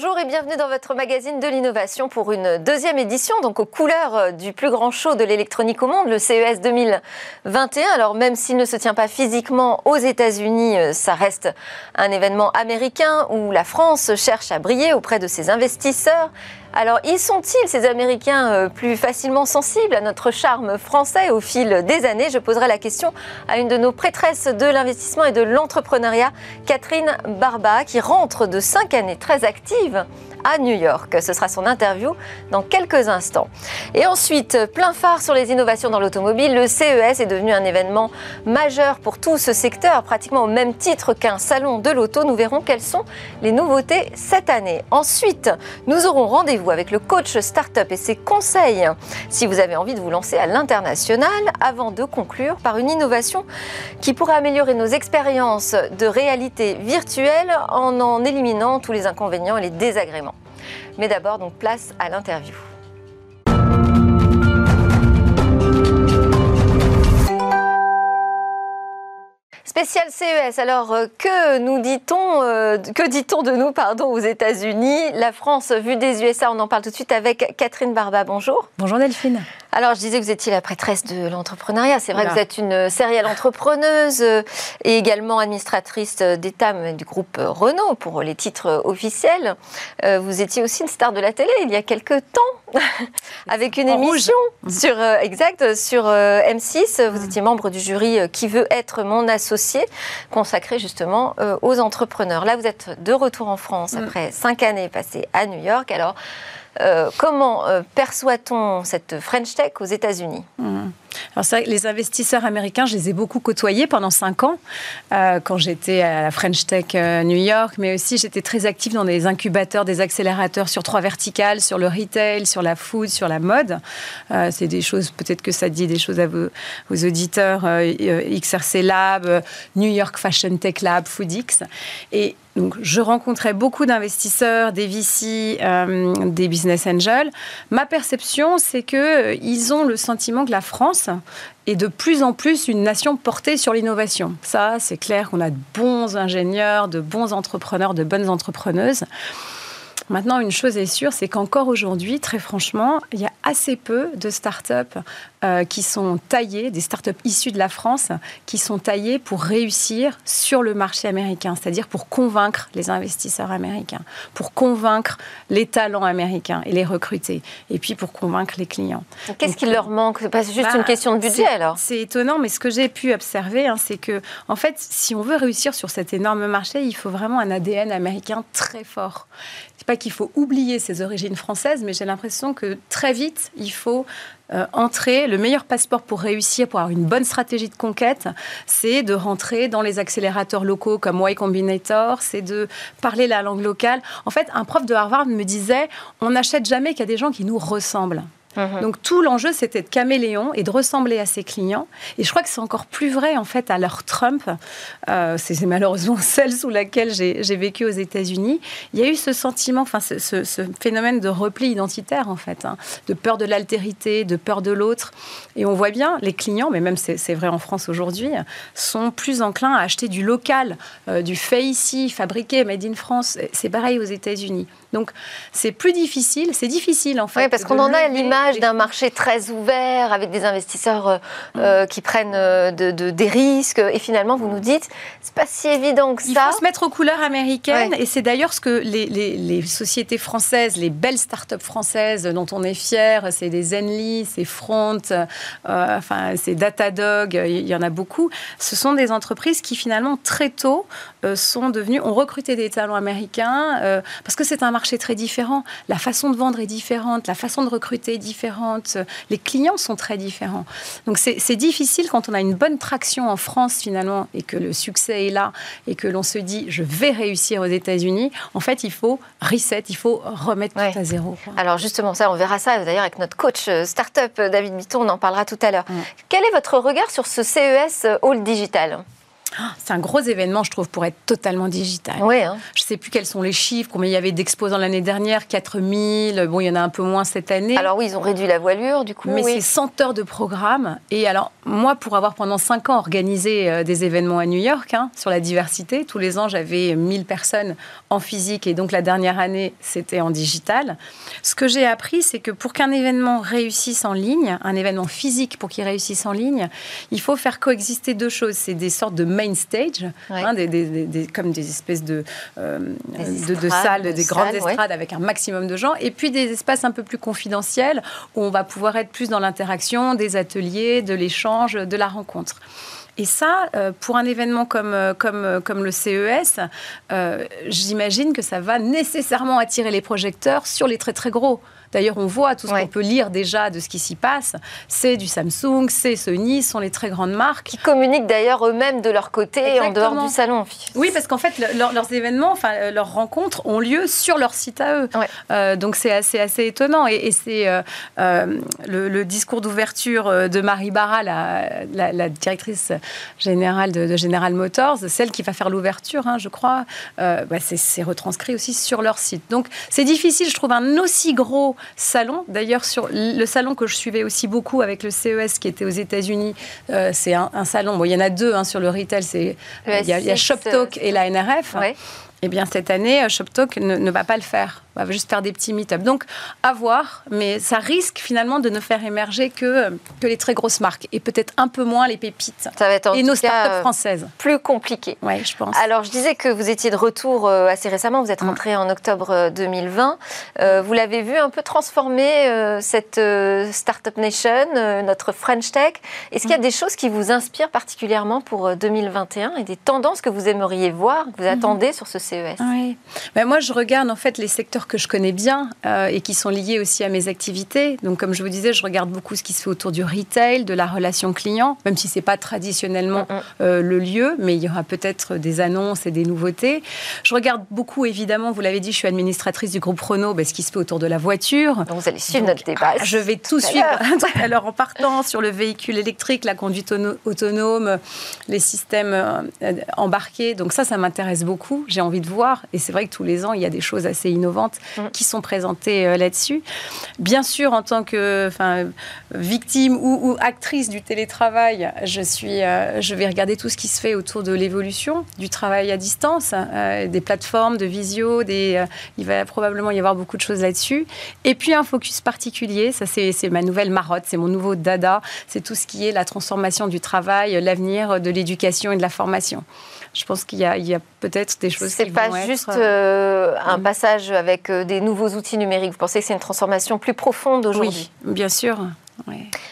Bonjour et bienvenue dans votre magazine de l'innovation pour une deuxième édition, donc aux couleurs euh, du plus grand show de l'électronique au monde, le CES 2021. Alors même s'il ne se tient pas physiquement aux États-Unis, euh, ça reste un événement américain où la France cherche à briller auprès de ses investisseurs. Alors, y sont-ils, ces Américains, euh, plus facilement sensibles à notre charme français au fil des années? Je poserai la question à une de nos prêtresses de l'investissement et de l'entrepreneuriat, Catherine Barba, qui rentre de cinq années très actives à New York. Ce sera son interview dans quelques instants. Et ensuite, plein phare sur les innovations dans l'automobile, le CES est devenu un événement majeur pour tout ce secteur, pratiquement au même titre qu'un salon de l'auto. Nous verrons quelles sont les nouveautés cette année. Ensuite, nous aurons rendez-vous avec le coach startup et ses conseils si vous avez envie de vous lancer à l'international avant de conclure par une innovation qui pourrait améliorer nos expériences de réalité virtuelle en en éliminant tous les inconvénients et les désagréments. Mais d'abord, donc place à l'interview. Spécial CES. Alors, euh, que nous dit-on, euh, que dit-on de nous, pardon, aux États-Unis? La France vue des USA, on en parle tout de suite avec Catherine Barba. Bonjour. Bonjour Delphine. Alors, je disais que vous étiez la prêtresse de l'entrepreneuriat. C'est vrai que vous êtes une sérielle entrepreneuse euh, et également administratrice d'État du groupe Renault pour les titres officiels. Vous étiez aussi une star de la télé il y a quelques temps avec une émission sur, exact, sur M6. Vous étiez membre du jury Qui veut être mon associé consacré justement euh, aux entrepreneurs. Là, vous êtes de retour en France mm. après cinq années passées à New York. Alors, euh, comment euh, perçoit-on cette French Tech aux États-Unis? Mm. Ça, les investisseurs américains, je les ai beaucoup côtoyés pendant cinq ans euh, quand j'étais à la French Tech New York, mais aussi j'étais très active dans des incubateurs, des accélérateurs sur trois verticales, sur le retail, sur la food, sur la mode. C'est des choses, peut-être que ça dit des choses à vos, auditeurs, XRC Lab, New York Fashion Tech Lab, FoodX. Et donc, je rencontrais beaucoup d'investisseurs, des VC, des business angels. Ma perception, c'est que ils ont le sentiment que la France est de plus en plus une nation portée sur l'innovation. Ça, c'est clair qu'on a de bons ingénieurs, de bons entrepreneurs, de bonnes entrepreneuses. Maintenant, une chose est sûre, c'est qu'encore aujourd'hui, très franchement, il y a assez peu de startups euh, qui sont taillées, des startups issues de la France, qui sont taillées pour réussir sur le marché américain, c'est-à-dire pour convaincre les investisseurs américains, pour convaincre les talents américains et les recruter, et puis pour convaincre les clients. Qu'est-ce qui leur manque? C'est pas juste une bah, question de budget alors. C'est étonnant, mais ce que j'ai pu observer, hein, c'est que, en fait, si on veut réussir sur cet énorme marché, il faut vraiment un ADN américain très fort. Pas qu'il faut oublier ses origines françaises, mais j'ai l'impression que très vite, il faut euh, entrer. Le meilleur passeport pour réussir, pour avoir une bonne stratégie de conquête, c'est de rentrer dans les accélérateurs locaux comme Y Combinator, c'est de parler la langue locale. En fait, un prof de Harvard me disait, on n'achète jamais a des gens qui nous ressemblent. Mhm. Donc tout l'enjeu, c'était de caméléon et de ressembler à ses clients. Et je crois que c'est encore plus vrai en fait à l'heure Trump. Euh, c'est malheureusement celle sous laquelle j'ai vécu aux États-Unis. Il y a eu ce sentiment, enfin ce, phénomène de repli identitaire en fait, hein, de peur de l'altérité, de peur de l'autre. Et on voit bien les clients, mais même c'est vrai en France aujourd'hui, sont plus enclins à acheter du local, euh, du fait ici, fabriqué, made in France. C'est pareil aux États-Unis. Donc c'est plus difficile, c'est difficile en fait. Oui, parce qu'on en a l'image d'un marché très ouvert avec des investisseurs euh, mm. euh, qui prennent euh, de, des risques. Et finalement, vous nous dites, c'est pas si évident que ça. Il faut se mettre aux couleurs américaines. Et c'est d'ailleurs ce que les, les, sociétés françaises, les belles startups françaises dont on est fier, c'est des Zenly, c'est Front, enfin c'est Datadog, il y en a beaucoup. Ce sont des entreprises qui finalement très tôt sont devenues, ont recruté des talents américains parce que c'est un marché très différent. La façon de vendre est différente, la façon de recruter est différente, les clients sont très différents. Donc c'est difficile quand on a une bonne traction en France finalement et que le succès est là et que l'on se dit je vais réussir aux États-Unis. En fait, il faut reset, il faut remettre tout à zéro. Alors justement, ça, on verra ça d'ailleurs avec notre coach euh, startup David Bitton, on en parlera tout à l'heure. Quel est votre regard sur ce CES All Digital? C'est un gros événement, je trouve, pour être totalement digital. Oui, hein. Je ne sais plus quels sont les chiffres, combien il y avait d'exposants l'année dernière, 4000, bon, il y en a un peu moins cette année. Alors oui, ils ont réduit la voilure, du coup. Mais c'est 100 heures de programme. Et alors, moi, pour avoir pendant 5 ans organisé euh, des événements à New York hein, sur la diversité, tous les ans, j'avais 1000 personnes en physique et donc la dernière année, c'était en digital. Ce que j'ai appris, c'est que pour qu'un événement réussisse en ligne, un événement physique pour qu'il réussisse en ligne, il faut faire coexister deux choses. C'est des sortes de main stage, hein, des, comme des espèces de, euh, de, salles, des grandes estrades avec un maximum de gens, et puis des espaces un peu plus confidentiels où on va pouvoir être plus dans l'interaction, des ateliers, de l'échange, de la rencontre. Et ça, euh, pour un événement comme, euh, comme, comme le CES, j'imagine que ça va nécessairement attirer les projecteurs sur les très très gros. D'ailleurs, on voit tout ce qu'on peut lire déjà de ce qui s'y passe. C'est du Samsung, c'est Sony, ce sont les très grandes marques. Qui communiquent d'ailleurs eux-mêmes de leur côté en dehors du salon. Oui, parce qu'en fait, leurs événements, enfin, euh, leurs rencontres ont lieu sur leur site à eux. Euh, donc c'est assez, assez étonnant. Et, c'est euh, le, discours d'ouverture de Marie Barra, la, directrice générale de, General Motors, celle qui va faire l'ouverture, hein, je crois, bah, c'est retranscrit aussi sur leur site. Donc c'est difficile, je trouve, un aussi gros salon. D'ailleurs, sur le salon que je suivais aussi beaucoup avec le CES qui était aux États-Unis, euh, c'est un, salon. Bon, il y en a deux hein, sur le retail. C'est il y, a, ShopTalk et la NRF. Eh bien, cette année, euh, ShopTalk ne, va pas le faire. On va juste faire des petits meet-up. Donc, à voir, mais ça risque finalement de ne faire émerger que, que les très grosses marques et peut-être un peu moins les pépites. Ça va être en et nos startups euh, françaises. Plus compliqué. Oui, je pense. Alors, je disais que vous étiez de retour euh, assez récemment. Vous êtes mm. rentré en octobre 2020. vous l'avez vu un peu transformer cette Startup Nation, notre French Tech. Est-ce qu'il y a mm. des choses qui vous inspirent particulièrement pour 2021 et des tendances que vous aimeriez voir, que vous mm-hmm. attendez sur ce CES Oui. Ben, moi, je regarde en fait les secteurs que je connais bien euh, et qui sont liés aussi à mes activités. Donc, comme je vous disais, je regarde beaucoup ce qui se fait autour du retail, de la relation client, même si c'est pas traditionnellement mm, mm. Euh, le lieu, mais il y aura peut-être des annonces et des nouveautés. Je regarde beaucoup, évidemment, vous l'avez dit, je suis administratrice du groupe Renault, ben, ce qui se fait autour de la voiture. Donc, vous allez suivre notre débat. Ah, je vais tout, suivre. Alors, en partant sur le véhicule électrique, la conduite autonome, les systèmes euh, embarqués. Donc, ça, ça m'intéresse beaucoup. J'ai envie de voir. Et c'est vrai que tous les ans, il y a des choses assez innovantes mm. qui sont présentées euh, là-dessus. Bien sûr, en tant que victime ou, actrice du télétravail, je, suis, euh, je vais regarder tout ce qui se fait autour de l'évolution du travail à distance, euh, des plateformes de visio, des, il va probablement y avoir beaucoup de choses là-dessus. Et puis un focus particulier, ça c'est ma nouvelle marotte, c'est mon nouveau dada, c'est tout ce qui est la transformation du travail, l'avenir de l'éducation et de la formation je pense qu'il y a, peut-être des choses qui C'est pas juste euh, un mm. passage avec euh, des nouveaux outils numériques. Vous pensez que c'est une transformation plus profonde aujourd'hui? Oui, bien sûr.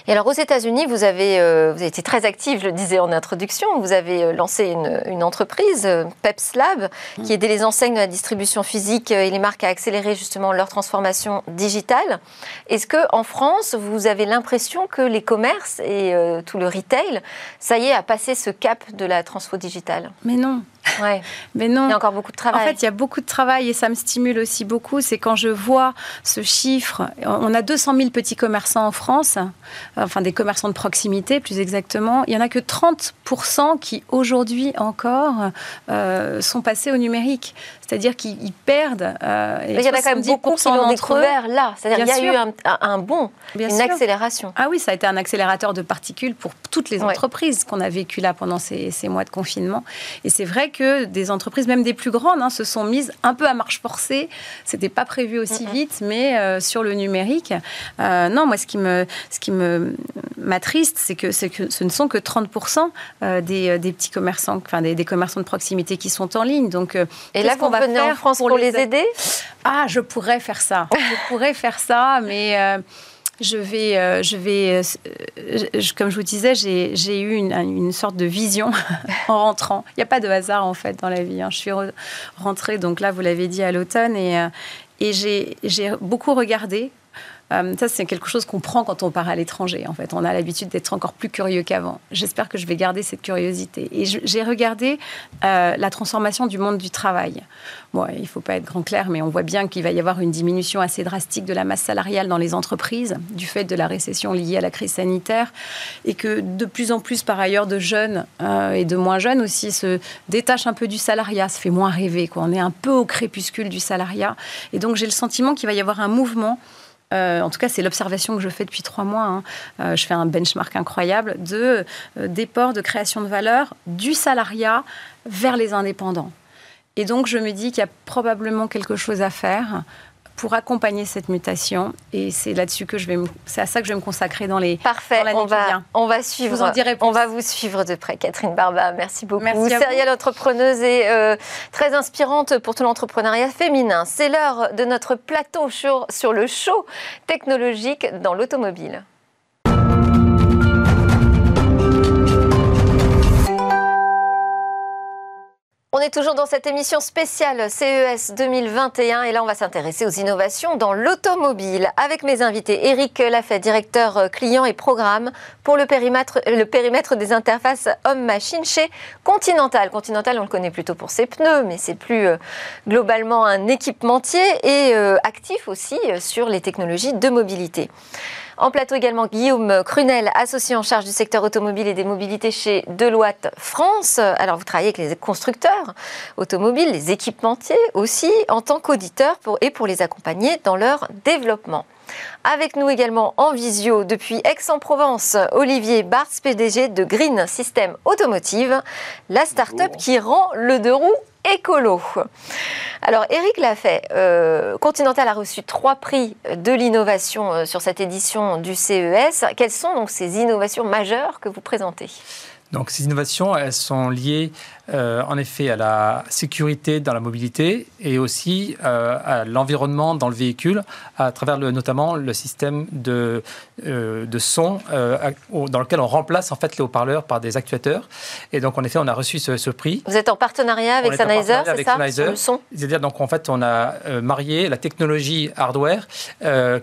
Et alors aux États-Unis, vous avez, euh, vous avez été très active, je le disais en introduction. Vous avez euh, lancé une, entreprise, euh, Peps Lab, qui aidait les enseignes de la distribution physique et les marques à accélérer justement leur transformation digitale. Est-ce que en France, vous avez l'impression que les commerces et tout le retail, ça y est, a passé ce cap de la transfo digitale? Mais non, Ouais. Mais non. Il y a encore beaucoup de travail. En fait, il y a beaucoup de travail et ça me stimule aussi beaucoup. C'est quand je vois ce chiffre. On a 200 000 petits commerçants en France, enfin des commerçants de proximité plus exactement. Il n'y en a que 30 qui aujourd'hui encore euh, sont passés au numérique. C'est-à-dire qu'ils perdent. Euh, il y en a quand même beaucoup qui l'ont découvert là. C'est-à-dire qu'il y a eu un, un bond, une accélération. Ah oui, ça a été un accélérateur de particules pour toutes les entreprises qu'on a vécu là pendant ces, ces, mois de confinement. Et c'est vrai que des entreprises, même des plus grandes, hein, se sont mises un peu à marche forcée. C'était pas prévu aussi vite, mais euh, sur le numérique. Euh, non, moi, ce qui me, ce qui me m'attriste, c'est que, que ce ne sont que 30% des, des, petits commerçants, enfin des, des, commerçants de proximité qui sont en ligne. Donc, et là, qu'on venir en France pour, les aider? Ah, je pourrais faire ça. je pourrais faire ça, mais euh, je vais, euh, je vais euh, comme je vous disais, j'ai eu une, sorte de vision en rentrant. Il n'y a pas de hasard en fait dans la vie. Hein. Je suis rentrée, donc là, vous l'avez dit, à l'automne, et j'ai beaucoup regardé Euh, ça, c'est quelque chose qu'on prend quand on part à l'étranger. En fait, on a l'habitude d'être encore plus curieux qu'avant. J'espère que je vais garder cette curiosité. Et j'ai regardé euh, la transformation du monde du travail. Bon, il ne faut pas être grand clair, mais on voit bien qu'il va y avoir une diminution assez drastique de la masse salariale dans les entreprises du fait de la récession liée à la crise sanitaire, et que de plus en plus, par ailleurs, de jeunes euh, et de moins jeunes aussi se détachent un peu du salariat, se fait moins rêver. On est un peu au crépuscule du salariat. Et donc, j'ai le sentiment qu'il va y avoir un mouvement euh, en tout cas, c'est l'observation que je fais depuis trois mois. Hein. Euh, je fais un benchmark incroyable de euh, de création de valeur du salariat vers les indépendants. Et donc, je me dis qu'il y a probablement quelque chose à faire pour accompagner cette mutation. Et c'est là-dessus que je vais, c'est à ça que je vais me consacrer dans les. Parfait. Dans on va, on va suivre. Vous on va vous suivre de près, Catherine Barba. Merci beaucoup. Merci Serial entrepreneuse et euh, très inspirante pour tout l'entrepreneuriat féminin. C'est l'heure de notre plateau sur, sur le show technologique dans l'automobile. On est toujours dans cette émission spéciale CES 2021 et là on va s'intéresser aux innovations dans l'automobile avec mes invités. Eric Lafay, directeur client et programme pour le périmètre, le périmètre des interfaces homme-machine chez Continental. Continental on le connaît plutôt pour ses pneus mais c'est plus euh, globalement un équipementier et euh, actif aussi euh, sur les technologies de mobilité. En plateau également, Guillaume Crunel, associé en charge du secteur automobile et des mobilités chez Deloitte France. Alors, vous travaillez avec les constructeurs automobiles, les équipementiers aussi, en tant qu'auditeur et pour les accompagner dans leur développement. Avec nous également en visio depuis Aix-en-Provence, Olivier Bartz, PDG de Green System Automotive, la start-up qui rend le deux roues écolo. Alors, Eric l'a fait. Euh, Continental a reçu trois prix de l'innovation euh, sur cette édition du CES. Quelles sont donc ces innovations majeures que vous présentez? Donc ces innovations, elles sont liées euh, en effet à la sécurité dans la mobilité et aussi euh, à l'environnement dans le véhicule, à travers le, notamment le système de, euh, de son dans lequel on remplace en fait les haut-parleurs par des actuateurs. Et donc en effet, on a reçu ce, prix. Vous êtes en partenariat avec Sennheiser, c'est ça Sennheiser. le son? C'est-à-dire donc en fait, on a marié la technologie hardware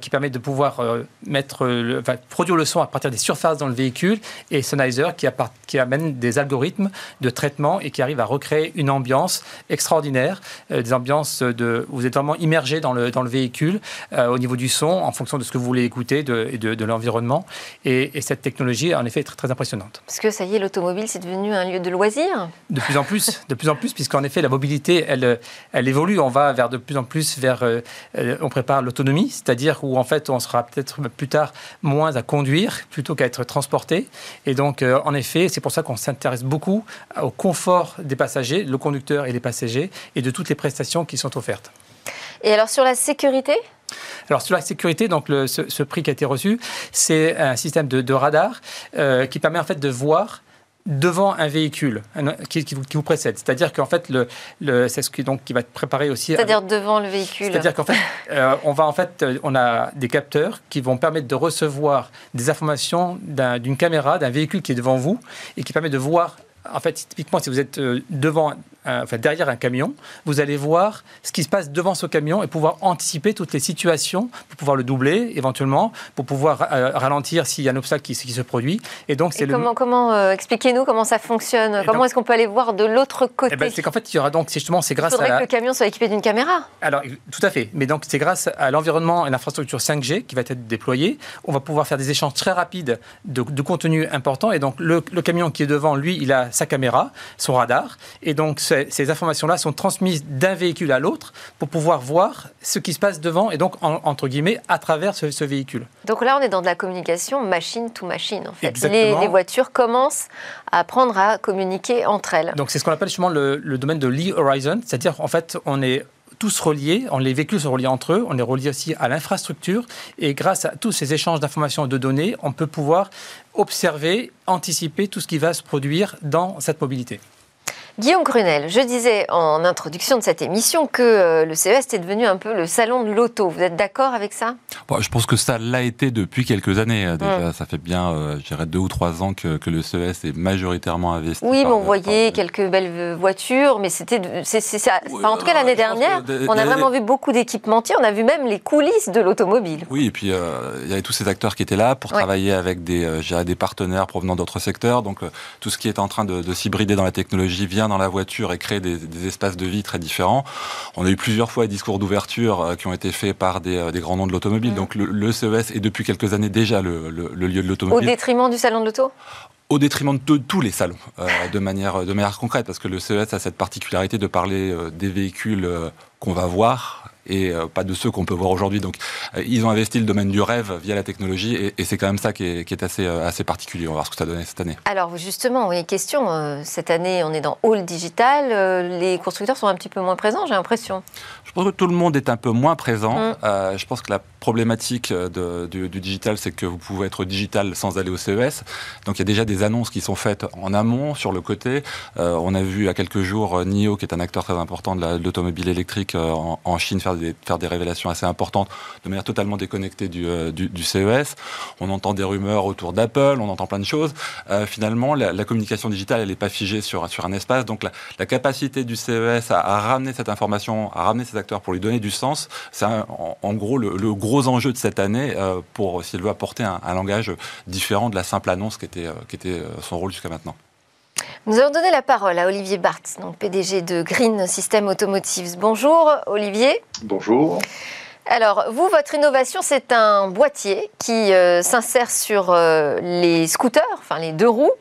qui permet de pouvoir mettre, le, enfin, produire le son à partir des surfaces dans le véhicule et Sennheiser qui, qui amène des algorithmes de traitement et qui arrive à recréer une ambiance extraordinaire, euh, des ambiances de, vous êtes vraiment immergé dans le, dans le véhicule euh, au niveau du son, en fonction de ce que vous voulez écouter de, et de, l'environnement. Et, cette technologie, en effet, est très, très impressionnante. Parce que ça y est, l'automobile, c'est devenu un lieu de loisir De plus en plus, de plus en plus, puisqu'en effet, la mobilité, elle, elle évolue. On va vers de plus en plus vers, euh, on prépare l'autonomie, c'est-à-dire où en fait, on sera peut-être plus tard moins à conduire plutôt qu'à être transporté. Et donc, en effet, c'est pour ça qu'on s'intéresse beaucoup au confort des passagers, le conducteur et les passagers, et de toutes les prestations qui sont offertes. Et alors sur la sécurité? Alors sur la sécurité, donc ce, prix qui a été reçu, c'est un système de, radar euh, qui permet en fait de voir devant un véhicule qui, vous, précède. C'est-à-dire qu'en fait, le, le c'est ce qui, donc, qui va être préparé aussi. C'est-à-dire devant le véhicule. C'est-à-dire qu'en fait, euh, on va en fait, euh, on a des capteurs qui vont permettre de recevoir des informations d'une caméra, d'un véhicule qui est devant vous et qui permet de voir en fait, typiquement, si vous êtes euh, enfin, derrière un camion, vous allez voir ce qui se passe devant ce camion et pouvoir anticiper toutes les situations pour pouvoir le doubler éventuellement, pour pouvoir euh, ralentir s'il y a un obstacle qui, se produit. Et donc, c'est comment, comment euh, expliquez-nous comment ça fonctionne? Comment est-ce qu'on peut aller voir de l'autre côté? Eh ben, C'est qu'en fait, il y aura donc justement, c'est grâce Il faudrait à que le camion soit équipé d'une caméra. Alors, tout à fait. Mais donc, c'est grâce à l'environnement et l'infrastructure 5G qui va être déployée, on va pouvoir faire des échanges très rapides de, contenu important. Et donc, le, le, camion qui est devant, lui, il a sa caméra, son radar, et donc ces, informations-là sont transmises d'un véhicule à l'autre pour pouvoir voir ce qui se passe devant et donc, entre guillemets, à travers ce, véhicule. Donc là, on est dans de la communication machine to machine, en fait. Les, les, voitures commencent à apprendre à communiquer entre elles. Donc c'est ce qu'on appelle justement le, le domaine de l'e-horizon, c'est-à-dire en fait, on est tous reliés, on, les véhicules sont reliés entre eux, on est reliés aussi à l'infrastructure, et grâce à tous ces échanges d'informations et de données, on peut pouvoir observer, anticiper tout ce qui va se produire dans cette mobilité. Guillaume Grunel, je disais en introduction de cette émission que euh, le CES est devenu un peu le salon de l'auto. Vous êtes d'accord avec ça? Je pense que ça l'a été depuis quelques années. Euh, déjà, mm. ça fait bien, euh, je dirais, deux ou trois ans que, le CES est majoritairement investi. Oui, mais on voyait quelques belles voitures, mais c'était, en tout cas, l'année dernière, on a vraiment vu beaucoup d'équipementiers. On a vu même les coulisses de l'automobile. Oui, et puis il y avait tous ces acteurs qui étaient là pour travailler avec des, des partenaires provenant d'autres secteurs. Donc tout ce qui est en train de, de s'hybrider dans la technologie vient dans la voiture et créer des, espaces de vie très différents. On a eu plusieurs fois des discours d'ouverture euh, qui ont été faits par des, euh, grands noms de l'automobile. Donc le, CES est depuis quelques années déjà le, lieu de l'automobile. Au détriment du salon de l'auto? Au détriment de tous les salons, euh, de, manière, de manière concrète, parce que le CES a cette particularité de parler des véhicules qu'on va voir et euh, pas de ceux qu'on peut voir aujourd'hui. Donc, euh, ils ont investi le domaine du rêve via la technologie et, et c'est quand même ça qui est, qui est, assez, euh, assez particulier. On va voir ce que ça donne cette année. Alors, justement, oui, question. Cette année, on est dans Hall Digital. Les constructeurs sont un petit peu moins présents, j'ai l'impression. Je pense que tout le monde est un peu moins présent. Mm. je pense que la problématique de, du, du, digital, c'est que vous pouvez être digital sans aller au CES. Donc, il y a déjà des annonces qui sont faites en amont, sur le côté. on a vu il y a quelques jours NIO, qui est un acteur très important de l'automobile électrique en, en Chine, faire des, révélations assez importantes de manière totalement déconnectée du, euh, CES. On entend des rumeurs autour d'Apple, on entend plein de choses. Euh, finalement, la, communication digitale, elle n'est pas figée sur, un espace. Donc la, capacité du CES à, ramener cette information, à ramener ces acteurs pour lui donner du sens, c'est en, gros le, gros enjeu de cette année euh, pour s'il veut apporter un, langage différent de la simple annonce qui était son rôle jusqu'à maintenant. Nous allons donner la parole à Olivier Barthes, donc PDG de Green System Automotives. Bonjour Olivier. Bonjour. Alors, vous, votre innovation, c'est un boîtier qui euh, s'insère sur euh, les scooters, enfin les deux roues,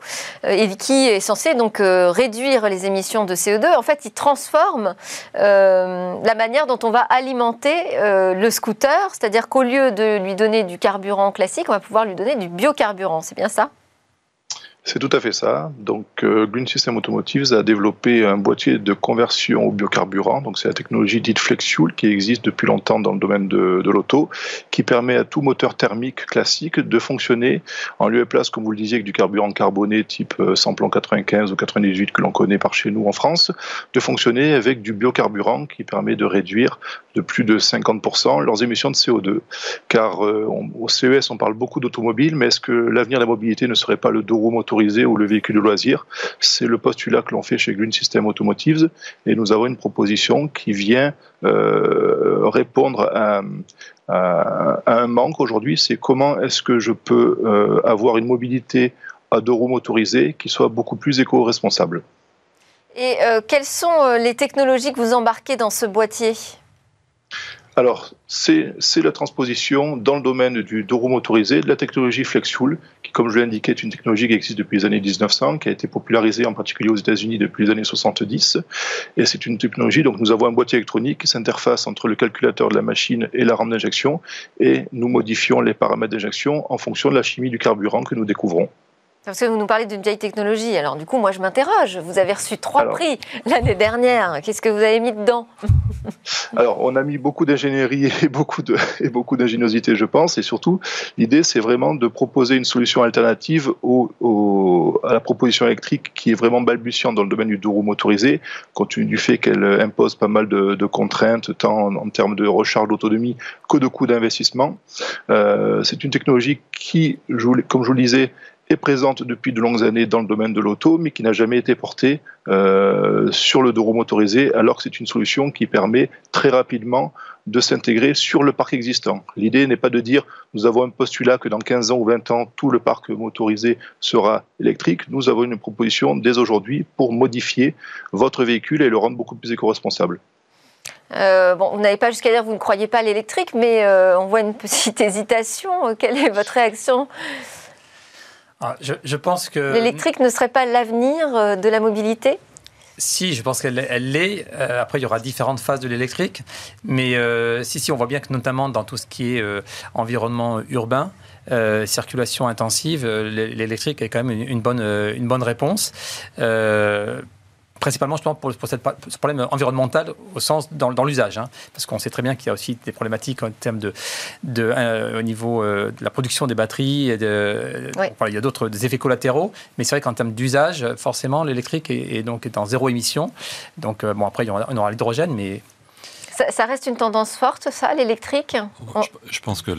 euh, et qui est censé donc réduire les émissions de CO2. En fait, il transforme la manière dont on va alimenter le scooter, c'est-à-dire qu'au lieu de lui donner du carburant classique, on va pouvoir lui donner du biocarburant. C'est bien ça? C'est tout à fait ça. Donc, euh, Green System Automotives a développé un boîtier de conversion au biocarburant. Donc, c'est la technologie dite FlexFuel qui existe depuis longtemps dans le domaine de, de l'auto, qui permet à tout moteur thermique classique de fonctionner en lieu et place, comme vous le disiez, avec du carburant carboné type euh, Samplon 95 ou 98 que l'on connaît par chez nous en France, de fonctionner avec du biocarburant qui permet de réduire de plus de 50% leurs émissions de CO2. Car euh, au CES, on parle beaucoup d'automobile, mais est-ce que l'avenir de la mobilité ne serait pas le deux roues ou le véhicule de loisir. C'est le postulat que l'on fait chez Green System Automotives et nous avons une proposition qui vient euh, répondre à, un manque aujourd'hui, c'est comment est-ce que je peux euh, avoir une mobilité à deux roues motorisées qui soit beaucoup plus éco-responsable. Et euh, quelles sont les technologies que vous embarquez dans ce boîtier? Alors, c'est la transposition dans le domaine du deux motorisé de la technologie FlexFuel, qui, comme je l'ai indiqué, est une technologie qui existe depuis les années 1900, qui a été popularisée en particulier aux États-Unis depuis les années 70. Et c'est une technologie, donc nous avons un boîtier électronique qui s'interface entre le calculateur de la machine et la rampe d'injection, et nous modifions les paramètres d'injection en fonction de la chimie du carburant que nous découvrons. Parce que vous nous parlez d'une vieille technologie. Alors du coup, moi je m'interroge. Vous avez reçu trois prix l'année dernière. Qu'est-ce que vous avez mis dedans? Alors on a mis beaucoup d'ingénierie et beaucoup de et beaucoup d'ingéniosité, je pense. Et surtout, l'idée c'est vraiment de proposer une solution alternative au, à la proposition électrique qui est vraiment balbutiante dans le domaine du deux roues motorisé, compte tenu du fait qu'elle impose pas mal de, contraintes, tant en, termes de recharge d'autonomie que de coûts d'investissement. Euh, c'est une technologie qui, comme je vous le disais, est présente depuis de longues années dans le domaine de l'auto, mais qui n'a jamais été portée euh, sur le dos motorisé, alors que c'est une solution qui permet très rapidement de s'intégrer sur le parc existant. L'idée n'est pas de dire nous avons un postulat que dans 15 ans ou 20 ans, tout le parc motorisé sera électrique. Nous avons une proposition dès aujourd'hui pour modifier votre véhicule et le rendre beaucoup plus éco-responsable. Euh, bon, vous n'avez pas jusqu'à dire vous ne croyez pas à l'électrique, mais euh, on voit une petite hésitation. Quelle est votre réaction? Ah, je, pense que... L'électrique ne serait pas l'avenir euh, de la mobilité? Si, je pense qu'elle l'est. Euh, après, il y aura différentes phases de l'électrique. Mais euh, si, si, on voit bien que notamment dans tout ce qui est environnement urbain, circulation intensive, l'électrique est quand même une, bonne, une bonne réponse principalement pour, pour cette, ce problème environnemental au sens dans, dans l'usage. Hein. parce qu'on sait très bien qu'il y a aussi des problématiques en termes de, de au niveau de la production des batteries. Et de, il y a d'autres effets collatéraux. Mais c'est vrai qu'en termes d'usage, forcément, l'électrique est, donc est en zéro émission. Donc, bon, après, on aura l'hydrogène, mais ça, reste une tendance forte, ça, l'électrique? Je, pense que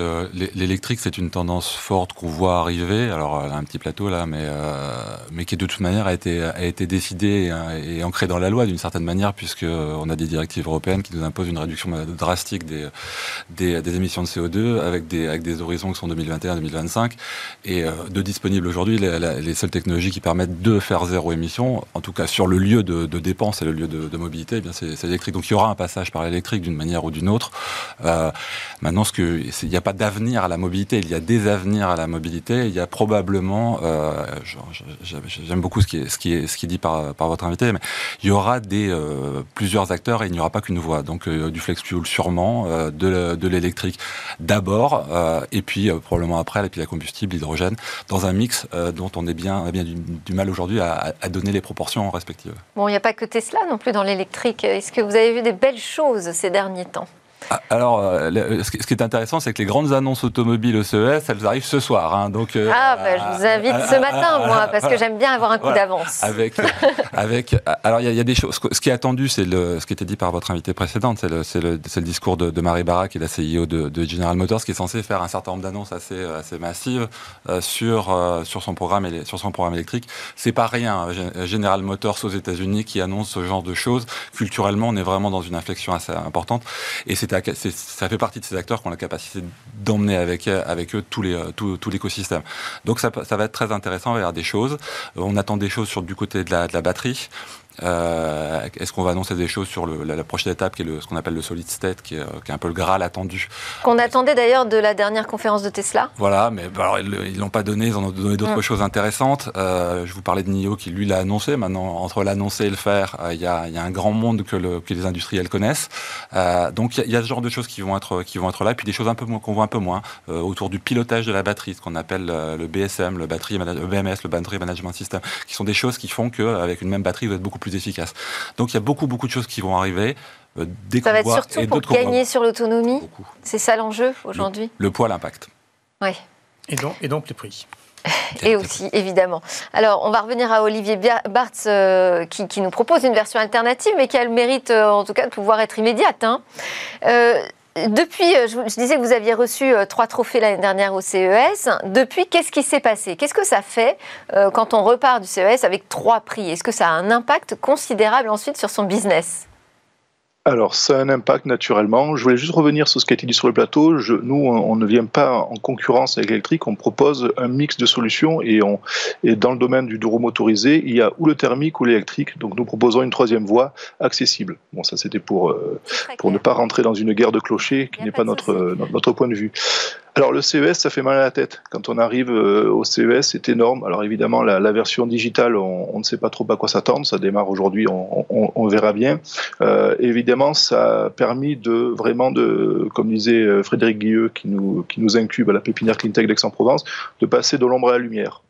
l'électrique, c'est une tendance forte qu'on voit arriver. Alors, elle a un petit plateau là, mais, euh, mais qui de toute manière a été, a été décidé et, et ancré dans la loi d'une certaine manière, puisqu'on a des directives européennes qui nous imposent une réduction drastique des, des, émissions de CO2 avec des, avec des horizons qui sont 2021-2025. Et euh, de disponibles aujourd'hui, les, seules technologies qui permettent de faire zéro émission, en tout cas sur le lieu de, dépense et le lieu de, mobilité, eh c'est l'électrique. Donc il y aura un passage par l'électrique d'une manière ou d'une autre. Euh, maintenant, ce que il n'y a pas d'avenir à la mobilité, il y a des avenirs à la mobilité. Il y a probablement, euh, j'aime beaucoup ce qui est dit par votre invité, mais il y aura euh, plusieurs acteurs et il n'y aura pas qu'une voie. Donc du flex fuel sûrement, de, l'électrique d'abord, et puis probablement après, et puis la combustible, l'hydrogène, dans un mix dont on est bien bien du, mal aujourd'hui à, à, donner les proportions respectives. Bon, il n'y a pas que Tesla non plus dans l'électrique. Est-ce que vous avez vu des belles choses ces derniers temps alors, euh, ce qui est intéressant, c'est que les grandes annonces automobiles au CES, elles arrivent ce soir. Hein, donc, euh, ah, ben, je vous invite ce matin, moi, parce que j'aime bien avoir un coup d'avance. Avec, avec, alors, il y, a des choses. Ce qui est attendu, c'est ce qui était dit par votre invité précédente, c'est le, le, le, discours de, de Marie Barra, qui est la CEO de, de, General Motors, qui est censé faire un certain nombre d'annonces assez, assez massives euh, sur, sur, son programme, sur son programme électrique. C'est pas rien. General Motors aux États-Unis qui annonce ce genre de choses. Culturellement, on est vraiment dans une inflexion assez importante. Et c'est ça fait partie de ces acteurs qui ont la capacité d'emmener avec, avec eux tout, l'écosystème. Donc ça, va être très intéressant, il y avoir des choses. On attend des choses sur du côté de la batterie. Euh, Est-ce qu'on va annoncer des choses sur le, la, prochaine étape, qui est le, ce qu'on appelle le solid state, qui est, qui est, un peu le Graal attendu Qu'on attendait d'ailleurs de la dernière conférence de Tesla. Voilà, mais bah, alors, ils l'ont pas donné, ils en ont donné d'autres mm. choses intéressantes. Euh, je vous parlais de NIO qui lui l'a annoncé. Maintenant, entre l'annoncer et le faire, euh, il y, a, y, a, un grand monde que, le, que les industriels connaissent. Euh, donc il y, y, a ce genre de choses qui vont être qui vont être là, et puis des choses un peu qu'on voit un peu moins euh, autour du pilotage de la batterie, ce qu'on appelle euh, le BSM, le battery, le BMS, le battery management system, qui sont des choses qui font qu'avec une même batterie, vous êtes beaucoup plus efficace. Donc il y a beaucoup, beaucoup de choses qui vont arriver. Euh, ça va être surtout pour gagner sur l'autonomie C'est ça l'enjeu aujourd'hui le, poids, l'impact. Oui. Et donc, et donc le prix et aussi, évidemment. Alors, on va revenir à Olivier Bartz, euh, qui, nous propose une version alternative, mais qui a le mérite, euh, en tout cas, de pouvoir être immédiate. Hein. Depuis, je, disais que vous aviez reçu trois trophées l'année dernière au CES. Depuis, qu'est-ce qui s'est passé? Qu'est-ce que ça fait quand on repart du CES avec trois prix? Est-ce que ça a un impact considérable ensuite sur son business? Alors, ça a un impact naturellement. Je voulais juste revenir sur ce qui a été dit sur le plateau. Je, nous, on ne vient pas en concurrence avec l'électrique, on propose un mix de solutions et, on, et dans le domaine du bureau motorisé, il y a ou le thermique ou l'électrique. Donc, nous proposons une troisième voie accessible. Bon, ça, c'était pour, euh, pour ne pas rentrer dans une guerre de clochers qui n'est pas notre, notre point de vue. Alors le CES, ça fait mal à la tête. Quand on arrive euh, au CES, c'est énorme. Alors évidemment, la, version digitale, on, on, ne sait pas trop à quoi s'attendre. Ça démarre aujourd'hui, on, verra bien. Euh, évidemment, ça a permis de vraiment de, comme disait euh, Frédéric Guilleux, qui nous, qui nous incube à la pépinière Cleantech d'Aix-en-Provence, de passer de l'ombre à la lumière.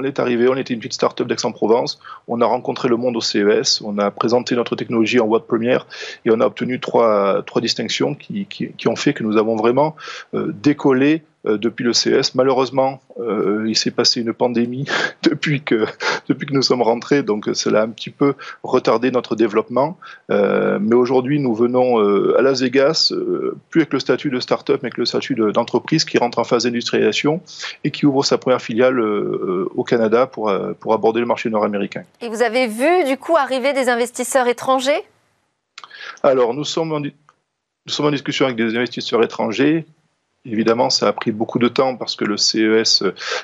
On est arrivé, on était une petite start-up d'Aix-en-Provence, on a rencontré le monde au CES, on a présenté notre technologie en voie de première et on a obtenu trois, distinctions qui, qui, qui ont fait que nous avons vraiment euh, décollé euh, depuis le CS. Malheureusement, euh, il s'est passé une pandémie depuis que, depuis que nous sommes rentrés, donc cela a un petit peu retardé notre développement. Euh, mais aujourd'hui, nous venons à Las Vegas, plus avec le statut de start-up, mais avec le statut d'entreprise qui rentre en phase d'industrialisation et qui ouvre sa première filiale au Canada pour, pour aborder le marché nord-américain. Et vous avez vu, du coup, arriver des investisseurs étrangers? Alors, nous sommes en, nous sommes en discussion avec des investisseurs étrangers Évidemment, ça a pris beaucoup de temps parce que le CES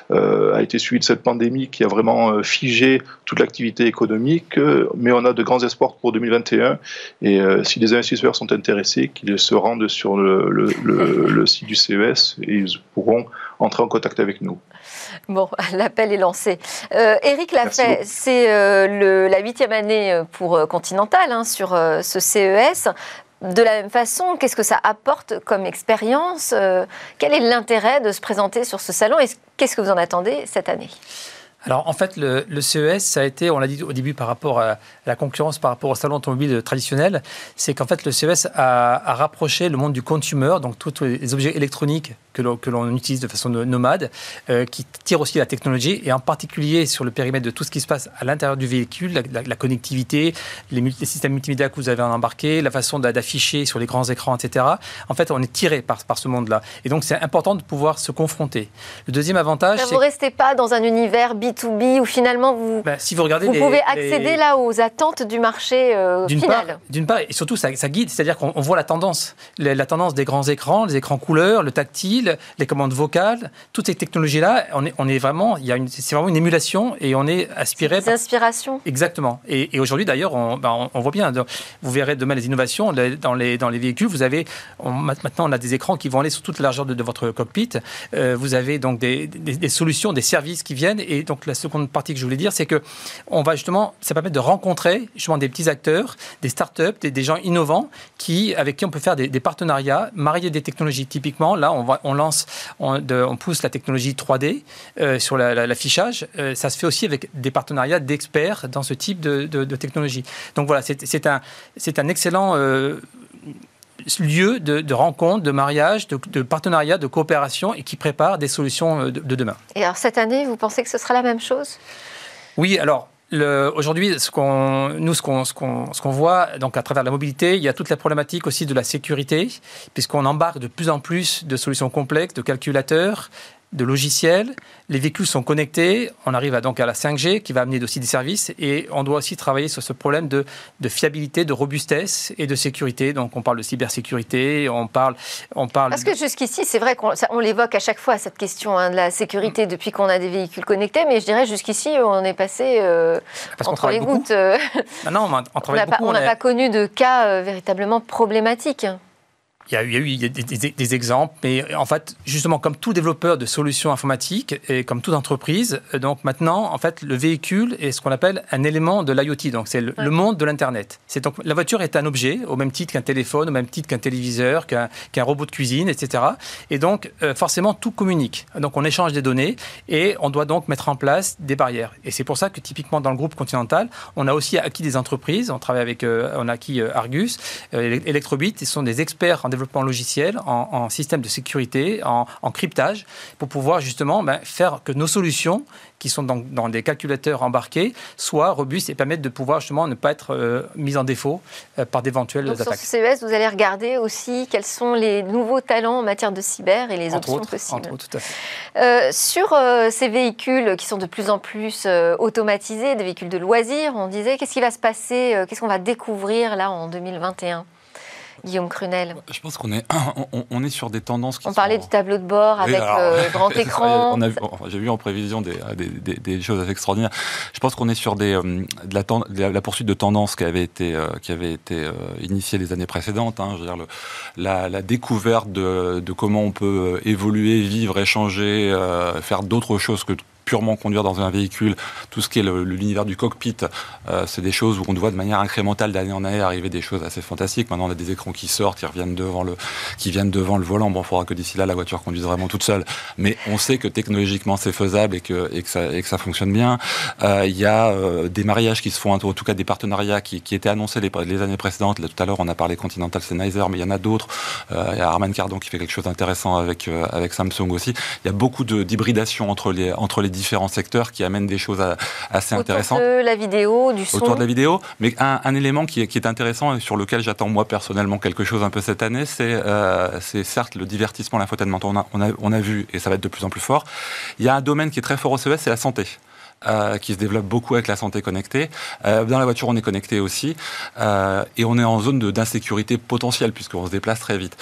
euh, a été suivi de cette pandémie qui a vraiment euh, figé toute l'activité économique, euh, mais on a de grands espoirs pour 2021. Et euh, si des investisseurs sont intéressés, qu'ils se rendent sur le, le, le, le, site du CES et ils pourront entrer en contact avec nous. Bon, l'appel est lancé. Euh, Eric l'a fait, c'est la huitième année pour Continental hein, sur ce CES. De la même façon, qu'est-ce que ça apporte comme expérience euh, Quel est l'intérêt de se présenter sur ce salon et qu'est-ce que vous en attendez cette année? Alors en fait, le, CES, ça a été, on l'a dit au début par rapport à la concurrence par rapport au salon automobile traditionnel, c'est qu'en fait le CES a, rapproché le monde du consumer, donc tous les objets électroniques que l'on utilise de façon nomade, euh, qui tirent aussi la technologie, et en particulier sur le périmètre de tout ce qui se passe à l'intérieur du véhicule, la, connectivité, les, systèmes multimédia que vous avez embarqués, la façon d'afficher sur les grands écrans, etc. En fait, on est tiré par, par ce monde-là. Et donc c'est important de pouvoir se confronter. Le deuxième avantage, c'est... Vous ne restez pas dans un univers B2B où finalement vous, ben, si vous, regardez vous pouvez accéder là aux attentes du marché euh, final. D'une part, et surtout ça, guide, c'est-à-dire qu'on voit la tendance, la, tendance des grands écrans, les écrans couleurs, le tactile, les commandes vocales, toutes ces technologies-là, on est, on est vraiment, il y a c'est vraiment une émulation et on est aspiré. Des inspirations. Exactement. Et, aujourd'hui d'ailleurs, ben, on, on, voit bien, vous verrez demain les innovations dans les, dans les véhicules. Vous avez maintenant on a des écrans qui vont aller sur toute la largeur de, votre cockpit. Euh, vous avez donc des, des, solutions, des services qui viennent et donc la seconde partie que je voulais dire, c'est que on va justement, ça permet de rencontrer justement des petits acteurs, des startups, des, des gens innovants qui, avec qui on peut faire des, partenariats, marier des technologies. Typiquement, là, on, va, on lance, on, pousse la technologie 3D euh, sur l'affichage. Euh, ça se fait aussi avec des partenariats d'experts dans ce type de, de, technologie. Donc voilà, c'est un, un excellent euh, lieu de, rencontre, de mariage, de, partenariat, de coopération et qui prépare des solutions de, de, demain. Et alors cette année, vous pensez que ce sera la même chose? Oui, alors Aujourd'hui, ce qu'on, nous, ce qu'on, ce, voit donc à travers la mobilité, il y a toute la problématique aussi de la sécurité, puisqu'on embarque de plus en plus de solutions complexes, de calculateurs, de logiciels. Les véhicules sont connectés. On arrive à, donc à la 5G qui va amener aussi des services. Et on doit aussi travailler sur ce problème de, de fiabilité, de robustesse et de sécurité. Donc on parle de cybersécurité, on parle. On parle Parce que jusqu'ici, c'est vrai qu'on on l'évoque à chaque fois, cette question hein, de la sécurité mm. depuis qu'on a des véhicules connectés. Mais je dirais jusqu'ici, on est passé euh, entre les gouttes. Euh, ah non, on, on n'a pas, pas, connu de cas euh, véritablement problématiques. Il y a, eu des, exemples, mais en fait, justement, comme tout développeur de solutions informatiques et comme toute entreprise, euh, donc maintenant, en fait, le véhicule est ce qu'on appelle un élément de l'IoT, donc c'est le, monde de l'Internet. C'est donc la voiture est un objet au même titre qu'un téléphone, au même titre qu'un téléviseur, qu'un robot de cuisine, etc. Et donc, euh, forcément, tout communique. Donc, on échange des données et on doit donc mettre en place des barrières. Et c'est pour ça que typiquement dans le groupe Continental, on a aussi acquis des entreprises. On travaille avec, euh, on a acquis Argus, Electrobit, ils sont des experts en développement logiciel, en, système de sécurité, en, cryptage, pour pouvoir justement ben, faire que nos solutions, qui sont dans, des calculateurs embarqués, soient robustes et permettent de pouvoir justement ne pas être euh, mises en défaut euh, par d'éventuelles attaques. Sur CES, vous allez regarder aussi quels sont les nouveaux talents en matière de cyber et les options possibles. Entre tout à fait. Euh, sur ces véhicules qui sont de plus en plus automatisés, des véhicules de loisirs, on disait, qu'est-ce qui va se passer, qu'est-ce qu'on va découvrir là en 2021 Guillaume Crunel Je pense qu'on est, on, est sur des tendances qui On parlait du tableau de bord avec euh, grand écran. J'ai vu en prévision des, des, choses assez extraordinaires. Je pense qu'on est sur des, euh, de, la, la, poursuite de tendances qui avait été, euh, qui avait été initiée les années précédentes. Hein. je veux dire, le, la, la, découverte de, de, comment on peut évoluer, vivre, échanger, faire d'autres choses que purement conduire dans un véhicule, tout ce qui est l'univers du cockpit, euh, c'est des choses où on voit de manière incrémentale d'année en année arriver des choses assez fantastiques. Maintenant, on a des écrans qui sortent, qui reviennent devant le, qui viennent devant le volant. Bon, il faudra que d'ici là, la voiture conduise vraiment toute seule. Mais on sait que technologiquement, c'est faisable et que, et que, ça, et que ça fonctionne bien. Euh, il y a euh, des mariages qui se font, en tout cas des partenariats qui, qui étaient annoncés les, années précédentes. Tout à l'heure, on a parlé Continental Sennheiser, mais il y en a d'autres. il y a Arman Cardon qui fait quelque chose d'intéressant avec, avec Samsung aussi. Il y a beaucoup d'hybridation entre les, entre les différents secteurs qui amènent des choses assez intéressantes. Autour de la vidéo, du son. Autour de la vidéo. Mais un, élément qui est, qui est, intéressant et sur lequel j'attends moi personnellement quelque chose un peu cette année, c'est euh, certes le divertissement, l'infotainment. On a, on, a, on a vu, et ça va être de plus en plus fort. Il y a un domaine qui est très fort au CES, c'est la santé. Euh, qui se développe beaucoup avec la santé connectée. Euh, dans la voiture, on est connecté aussi, euh, et on est en zone d'insécurité potentielle puisqu'on se déplace très vite.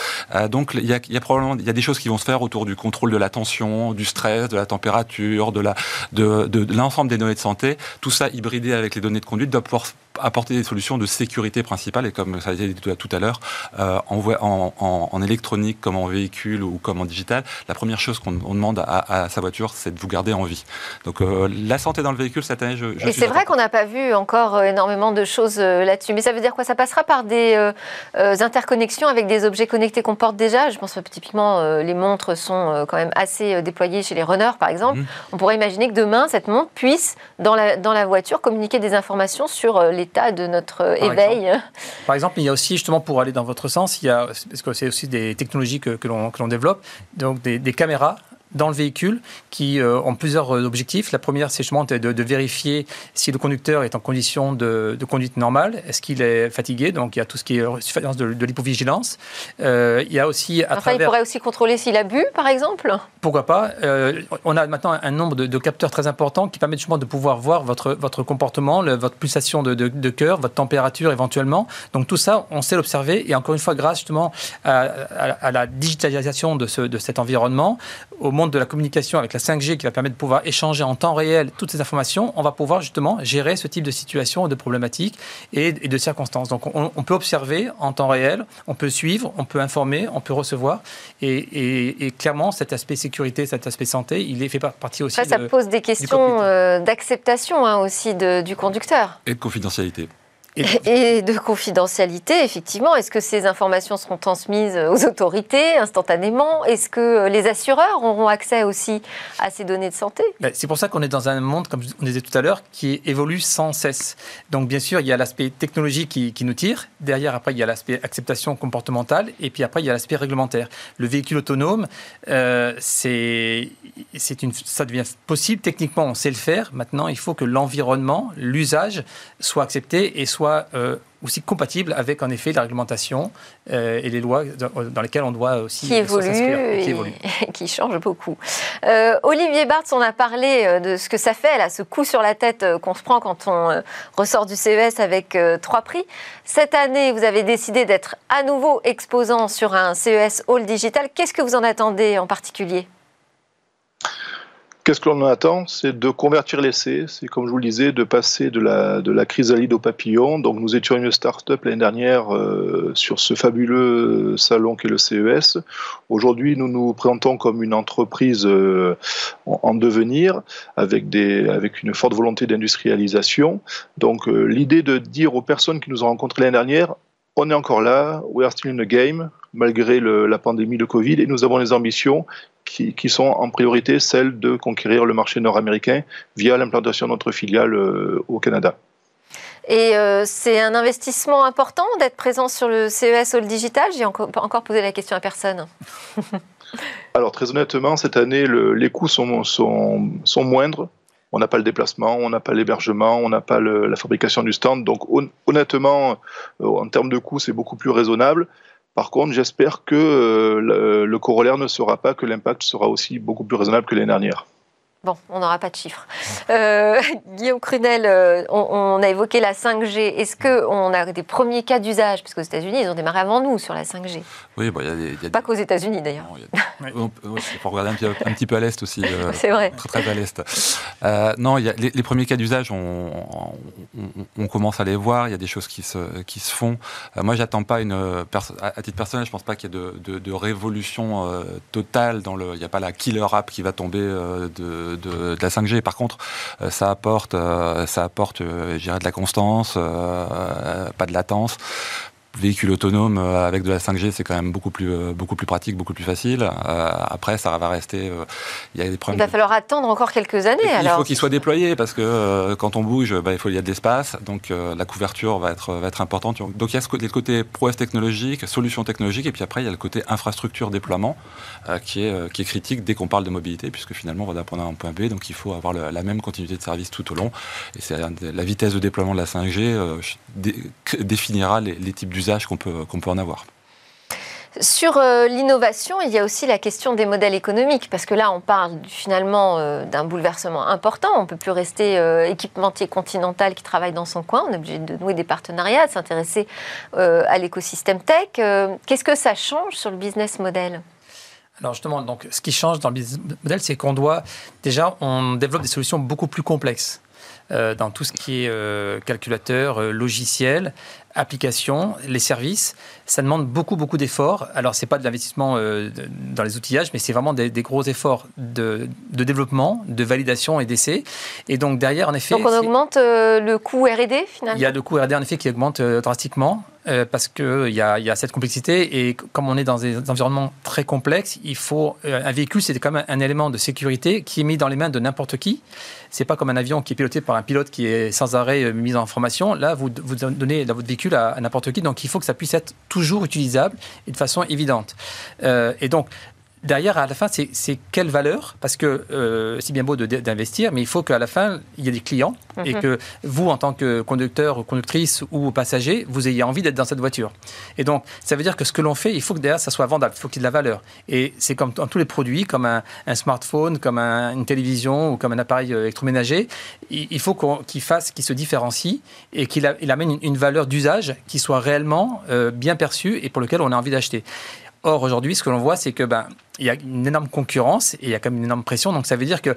Donc, il y a, probablement y a des choses qui vont se faire autour du contrôle de la tension, du stress, de la température, de l'ensemble des données de santé. Tout ça hybridé avec les données de conduite doit pouvoir apporter des solutions de sécurité principale et comme ça a été dit tout à l'heure, euh, en, en, en, électronique comme en véhicule ou comme en digital, la première chose qu'on demande à, à, sa voiture, c'est de vous garder en vie. Donc euh, la santé dans le véhicule cette année, je, je Et c'est vrai qu'on n'a pas vu encore énormément de choses là-dessus. Mais ça veut dire quoi? Ça passera par des interconnexions avec des objets connectés qu'on porte déjà? Je pense que typiquement les montres sont quand même assez déployées chez les runners, par exemple. Mhm. On pourrait imaginer que demain cette montre puisse dans la, dans la voiture communiquer des informations sur les l'état de notre euh, éveil. Par exemple, il y a aussi, justement, pour aller dans votre sens, il y a, parce que c'est aussi des technologies que, que l'on développe, donc des, des caméras dans le véhicule qui euh, ont plusieurs euh, objectifs. La première, c'est justement de, de, vérifier si le conducteur est en condition de, de conduite normale, est-ce qu'il est fatigué, donc il y a tout ce qui est surveillance de, de l'hypovigilance. Euh, il y a aussi à enfin, il pourrait aussi contrôler s'il a bu, par exemple? Pourquoi pas? On a maintenant un nombre de, capteurs très importants qui permettent justement de pouvoir voir votre, votre comportement, votre pulsation de, cœur, votre température éventuellement. Donc tout ça, on sait l'observer et encore une fois, grâce justement à, à, la digitalisation de, ce, de cet environnement, au monde de la communication avec la 5G qui va permettre de pouvoir échanger en temps réel toutes ces informations, on va pouvoir justement gérer ce type de situation, de problématiques et, de circonstances. Donc on, peut observer en temps réel, on peut suivre, on peut informer, on peut recevoir. Et, clairement, cet aspect sécurité, cet aspect santé, il est fait partie aussi. Ça, ça pose des questions euh, d'acceptation hein, aussi du conducteur. Et de confidentialité. Et, de confidentialité, effectivement. Est-ce que ces informations seront transmises aux autorités instantanément? Est-ce que les assureurs auront accès aussi à ces données de santé? Ben, C'est pour ça qu'on est dans un monde, comme on disait tout à l'heure, qui évolue sans cesse. Donc, bien sûr, il y a l'aspect technologique qui, nous tire. Derrière, après, il y a l'aspect acceptation comportementale. Et puis après, il y a l'aspect réglementaire. Le véhicule autonome, euh, c'est, une, ça devient possible. Techniquement, on sait le faire. Maintenant, il faut que l'environnement, l'usage, soit accepté et soit euh, aussi compatible avec en effet la réglementation euh, et les lois dans, lesquelles on doit aussi qui évolue et qui, change beaucoup. Euh, Olivier Barthes, on a parlé de ce que ça fait là, ce coup sur la tête qu'on se prend quand on ressort du CES avec trois prix. Cette année, vous avez décidé d'être à nouveau exposant sur un CES Hall Digital. Qu'est-ce que vous en attendez en particulier? Qu'est-ce que l'on attend? C'est de convertir l'essai. C'est, comme je vous le disais, de passer de la, de la chrysalide au papillon. Donc, nous étions une start-up l'année dernière euh, sur ce fabuleux salon qu'est le CES. Aujourd'hui, nous nous présentons comme une entreprise euh, en, devenir, avec, des, avec une forte volonté d'industrialisation. Donc, euh, l'idée de dire aux personnes qui nous ont rencontrés l'année dernière, on est encore là, we are still in the game, malgré le, la pandémie, de Covid, et nous avons des ambitions qui, qui, sont en priorité celles de conquérir le marché nord-américain via l'implantation de notre filiale euh, au Canada. Et euh, c'est un investissement important d'être présent sur le CES All Digital? J'ai encore, encore posé la question à personne. Alors très honnêtement, cette année, le, les coûts sont, sont, sont moindres on n'a pas le déplacement, on n'a pas l'hébergement, on n'a pas la fabrication du stand. Donc honnêtement, euh, en termes de coûts, c'est beaucoup plus raisonnable. Par contre, j'espère que euh, le, le, corollaire ne sera pas que l'impact sera aussi beaucoup plus raisonnable que l'année dernière. Bon, on n'aura pas de chiffres. Euh, Guillaume Crunel, euh, on, a évoqué la 5G. Est-ce qu'on a des premiers cas d'usage? Parce qu'aux États-Unis, ils ont démarré avant nous sur la 5G. Oui, bon, il y a des. Y a pas qu'aux États-Unis d'ailleurs. Il faut regarder un petit, peu à l'Est aussi. Euh, C'est vrai. Très, très à l'Est. non, y a les, premiers cas d'usage, on, on, commence à les voir. Il y a des choses qui se, qui se font. moi, j'attends pas une. À titre personnel, je pense pas qu'il y ait de, de révolution totale. dans le. Il n'y a pas la killer app qui va tomber de de, la 5G. Par contre, euh, ça apporte, euh, ça apporte, euh, de la constance, pas de latence véhicule autonome avec de la 5G, c'est quand même beaucoup plus, beaucoup plus pratique, beaucoup plus facile. après, ça va rester. il y a des problèmes. Il va falloir attendre encore quelques années. Alors. Il faut qu'il soit déployé parce que quand on bouge, bah, il faut il y a de l'espace, donc la couverture va être, va être importante. Donc il y a ce le côté prouesse technologique, solution technologique, et puis après il y a le côté infrastructure déploiement. Euh, qui, est, euh, qui est critique dès qu'on parle de mobilité, puisque finalement on va d'un point A à un point B, donc il faut avoir la même continuité de service tout au long. Et c'est la vitesse de déploiement de la 5G euh, définira les, types d'usages qu'on peut, qu'on peut en avoir. Sur l'innovation, il y a aussi la question des modèles économiques, parce que là, on parle finalement d'un bouleversement important. On ne peut plus rester équipementier continental qui travaille dans son coin. On est obligé de nouer des partenariats, de s'intéresser à l'écosystème tech. Qu'est-ce que ça change sur le business model? Alors justement, donc, ce qui change dans le business model, c'est qu'on doit déjà, on développe des solutions beaucoup plus complexes. dans tout ce qui est calculateur, logiciel, applications, les services, ça demande beaucoup, beaucoup d'efforts. Alors, ce n'est pas de l'investissement euh, dans les outillages, mais c'est vraiment des, gros efforts de, développement, de validation et d'essai. Et donc, derrière, en effet... Donc, on augmente euh, le coût R&D, finalement? Il y a le coût R&D, en effet, qui augmente euh, drastiquement. Parce qu'il y, a, y a cette complexité et comme on est dans des environnements très complexes, il faut un véhicule, c'est quand même un élément de sécurité qui est mis dans les mains de n'importe qui. C'est pas comme un avion qui est piloté par un pilote qui est sans arrêt mis en formation. Là, vous, vous donnez votre véhicule à, n'importe qui, donc il faut que ça puisse être toujours utilisable et de façon évidente. Euh, et donc, derrière, à la fin, c'est quelle valeur? Parce que euh, c'est bien beau d'investir, mais il faut qu'à la fin, il y ait des clients et mhm. que vous, en tant que conducteur ou conductrice ou passager, vous ayez envie d'être dans cette voiture. Et donc, ça veut dire que ce que l'on fait, il faut que derrière, ça soit vendable, il faut qu'il y ait de la valeur. Et c'est comme dans tous les produits, comme un, smartphone, comme une télévision ou comme un appareil euh, électroménager, il, faut qu'il fasse, qu'il se différencie et qu'il amène une, valeur d'usage qui soit réellement euh, bien perçue et pour lequel on a envie d'acheter. Or, aujourd'hui, ce que l'on voit, c'est que ben, il y a une énorme concurrence et il y a quand même une énorme pression. Donc, ça veut dire que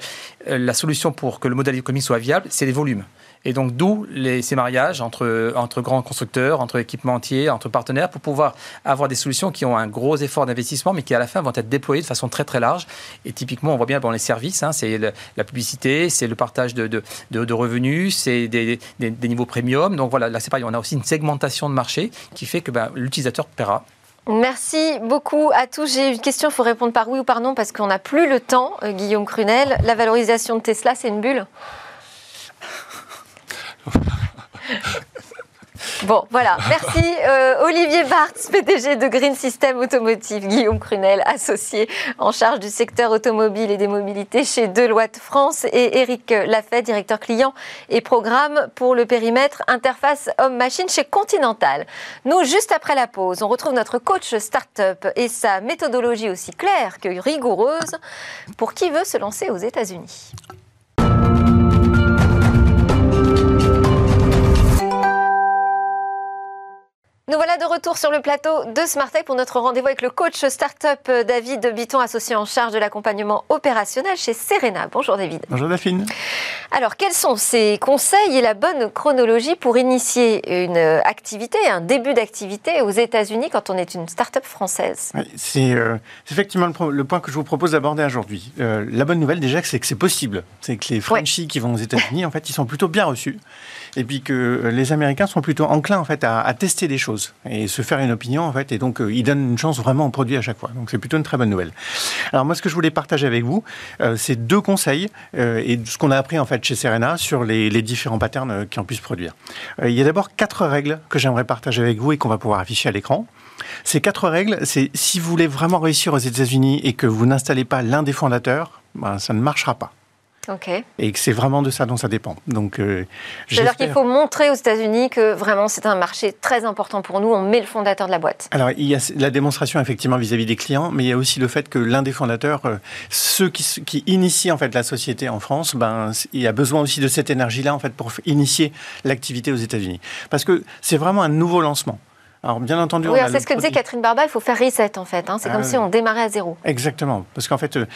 euh, la solution pour que le modèle économique soit viable, c'est les volumes. Et donc, d'où ces mariages entre, entre grands constructeurs, entre équipementiers, entre partenaires, pour pouvoir avoir des solutions qui ont un gros effort d'investissement, mais qui à la fin vont être déployées de façon très très large. Et typiquement, on voit bien dans les services, hein, c'est la publicité, c'est le partage de, de, revenus, c'est des, des, niveaux premium. Donc voilà, là c'est pareil, on a aussi une segmentation de marché qui fait que ben, l'utilisateur paiera Merci beaucoup à tous. J'ai une question, il faut répondre par oui ou par non parce qu'on n'a plus le temps, euh, Guillaume Crunel. La valorisation de Tesla, c'est une bulle Bon, voilà. Merci euh, Olivier Bartz, PDG de Green System Automotive, Guillaume Crunel, associé en charge du secteur automobile et des mobilités chez Deloitte France, et Eric Lafay, directeur client et programme pour le périmètre interface homme-machine chez Continental. Nous, juste après la pause, on retrouve notre coach startup et sa méthodologie aussi claire que rigoureuse pour qui veut se lancer aux États-Unis. Nous voilà de retour sur le plateau de Smartech pour notre rendez-vous avec le coach startup euh, David Biton, associé en charge de l'accompagnement opérationnel chez Serena. Bonjour David. Bonjour Daphine. Alors, quels sont ces conseils et la bonne chronologie pour initier une activité, un début d'activité aux États-Unis quand on est une startup française? Euh, C'est effectivement le, point que je vous propose d'aborder aujourd'hui. Euh, la bonne nouvelle déjà, c'est que c'est possible. C'est que les Frenchies qui vont aux États-Unis, en fait, ils sont plutôt bien reçus et puis que les Américains sont plutôt enclins en fait à, tester des choses et se faire une opinion en fait et donc euh, ils donnent une chance vraiment au produit à chaque fois. Donc c'est plutôt une très bonne nouvelle. Alors moi ce que je voulais partager avec vous, euh, c'est deux conseils euh, et ce qu'on a appris en fait chez Serena sur les, différents patterns qui en puissent produire. il y a d'abord quatre règles que j'aimerais partager avec vous et qu'on va pouvoir afficher à l'écran. Ces quatre règles, c'est si vous voulez vraiment réussir aux États-Unis et que vous n'installez pas l'un des fondateurs, ben, ça ne marchera pas. Et que c'est vraiment de ça dont ça dépend. Donc, euh, C'est-à-dire qu'il faut montrer aux États-Unis que vraiment c'est un marché très important pour nous. On met le fondateur de la boîte. Alors, il y a la démonstration effectivement vis-à-vis des clients, mais il y a aussi le fait que l'un des fondateurs, euh, ceux qui, qui, initient en fait la société en France, ben, il y a besoin aussi de cette énergie-là en fait pour initier l'activité aux États-Unis. Parce que c'est vraiment un nouveau lancement. Alors, bien entendu. Oui, c'est ce que disait Catherine Barba, il faut faire reset en fait. Hein. C'est comme ah si on démarrait à zéro. Exactement. Parce qu'en fait, euh,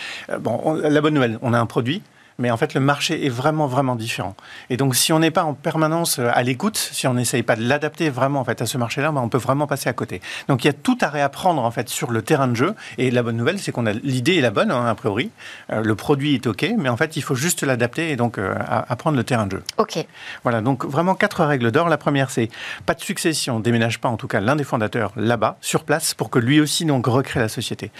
bon, la bonne nouvelle, on a un produit, mais en fait le marché est vraiment vraiment différent. Et donc si on n'est pas en permanence euh, à l'écoute, si on n'essaye pas de l'adapter vraiment en fait à ce marché-là, ben, on peut vraiment passer à côté. Donc il y a tout à réapprendre en fait sur le terrain de jeu. Et la bonne nouvelle, c'est qu'on a l'idée est la bonne hein, a priori, euh, le produit est ok, mais en fait il faut juste l'adapter et donc euh, apprendre le terrain de jeu. Ok. Voilà donc vraiment quatre règles d'or. La première c'est pas de succession, déménage pas en tout cas l'un des fondateurs là-bas sur place pour que lui aussi donc recrée la société.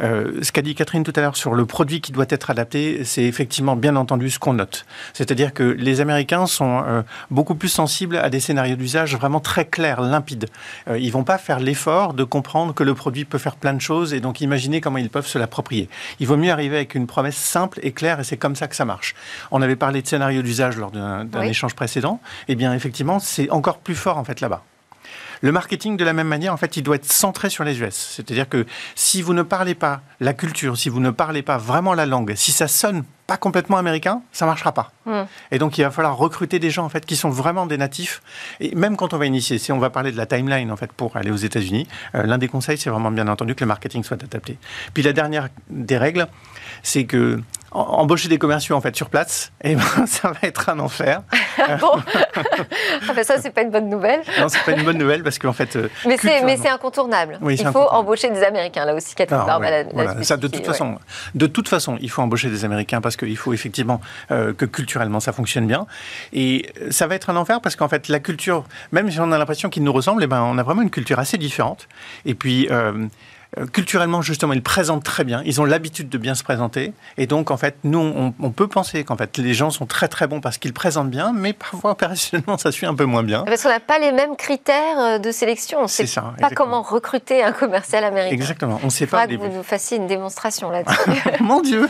ce qu'a dit Catherine tout à l'heure sur le produit qui doit être adapté, c'est effectivement bien entendu ce qu'on note. C'est-à-dire que les Américains sont euh, beaucoup plus sensibles à des scénarios d'usage vraiment très clairs, limpides. Ils euh, ils vont pas faire l'effort de comprendre que le produit peut faire plein de choses et donc imaginer comment ils peuvent se l'approprier. Il vaut mieux arriver avec une promesse simple et claire et c'est comme ça que ça marche. On avait parlé de scénario d'usage lors d'un échange précédent. Eh bien, effectivement, c'est encore plus fort en fait là-bas. Le marketing, de la même manière, en fait, il doit être centré sur les US. C'est-à-dire que si vous ne parlez pas la culture, si vous ne parlez pas vraiment la langue, si ça sonne pas complètement américain, ça marchera pas. Hmm. Et donc, il va falloir recruter des gens, en fait, qui sont vraiment des natifs. Et même quand on va initier, si on va parler de la timeline, en fait, pour aller aux États-Unis, euh, l'un des conseils, c'est vraiment bien entendu que le marketing soit adapté. Puis la dernière des règles, c'est que embaucher des commerciaux en fait sur place, et eh ben, ça va être un enfer. bon, ah ben ça c'est pas une bonne nouvelle. Non, c'est pas une bonne nouvelle parce qu'en fait. Euh, mais c'est incontournable. il faut embaucher des Américains là aussi. Catherine ah, voilà, ça de toute façon, de toute façon, il faut embaucher des Américains parce qu'il faut effectivement euh, que culturellement ça fonctionne bien. Et ça va être un enfer parce qu'en fait la culture, même si on a l'impression qu'ils nous ressemblent, et eh ben on a vraiment une culture assez différente. Et puis euh, euh, culturellement, justement, ils présentent très bien. Ils ont l'habitude de bien se présenter. Et donc, en fait, nous, on, peut penser qu'en fait, les gens sont très très bons parce qu'ils présentent bien, mais parfois, opérationnellement, ça suit un peu moins bien. Parce qu'on n'a pas les mêmes critères euh, de sélection. On ne sait pas comment recruter un commercial américain. Exactement. On ne sait pas. que vous nous fassiez une démonstration là-dessus. Mon Dieu